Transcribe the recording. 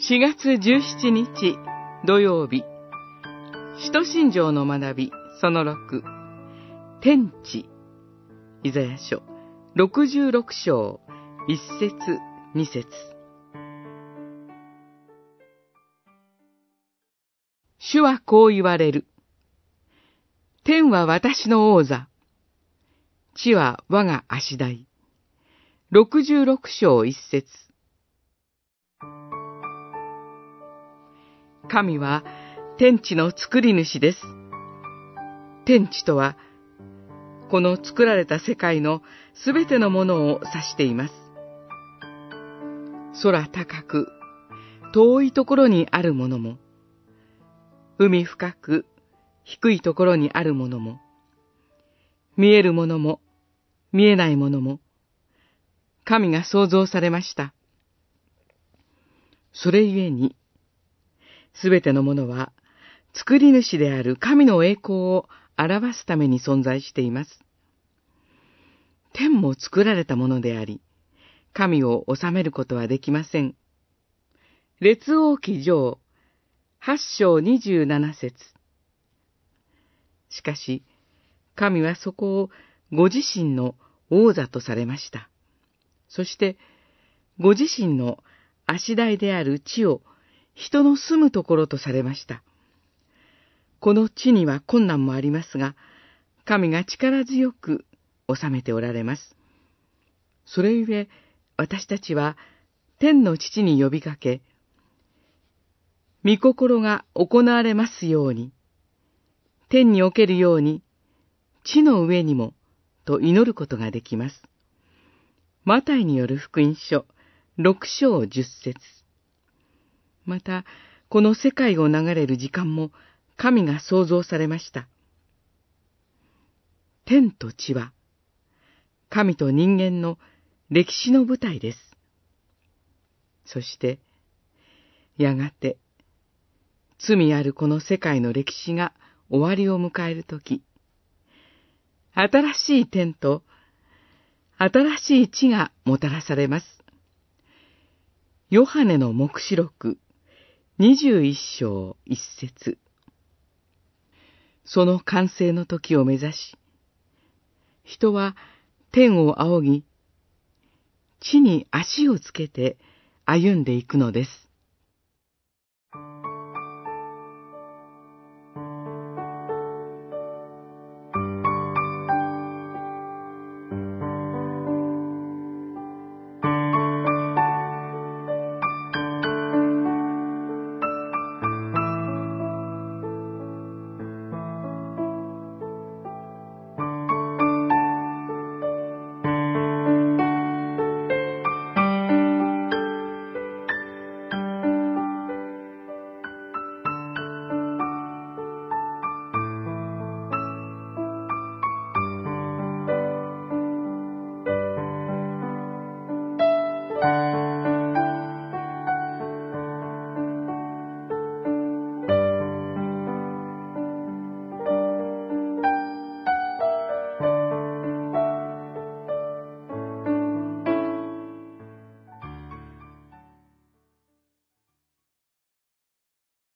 4月17日土曜日、使徒信条の学びその6、天地、イザヤ書66章1節2節主はこう言われる。天は私の王座。地は我が足台。66章1節神は天地の作り主です。天地とは、この作られた世界のすべてのものを指しています。空高く、遠いところにあるものも、海深く、低いところにあるものも、見えるものも、見えないものも、神が創造されました。それゆえに、すべてのものは、作り主である神の栄光を表すために存在しています。天も作られたものであり、神を治めることはできません。列王記上、八章二十七節しかし、神はそこをご自身の王座とされました。そして、ご自身の足台である地を人の住むところとされました。この地には困難もありますが、神が力強く治めておられます。それゆえ、私たちは天の父に呼びかけ、御心が行われますように、天におけるように、地の上にも、と祈ることができます。マタイによる福音書、六章十節また、この世界を流れる時間も神が創造されました。天と地は、神と人間の歴史の舞台です。そして、やがて、罪あるこの世界の歴史が終わりを迎えるとき、新しい天と新しい地がもたらされます。ヨハネの目視録21章1節その完成の時を目指し、人は天を仰ぎ、地に足をつけて歩んでいくのです。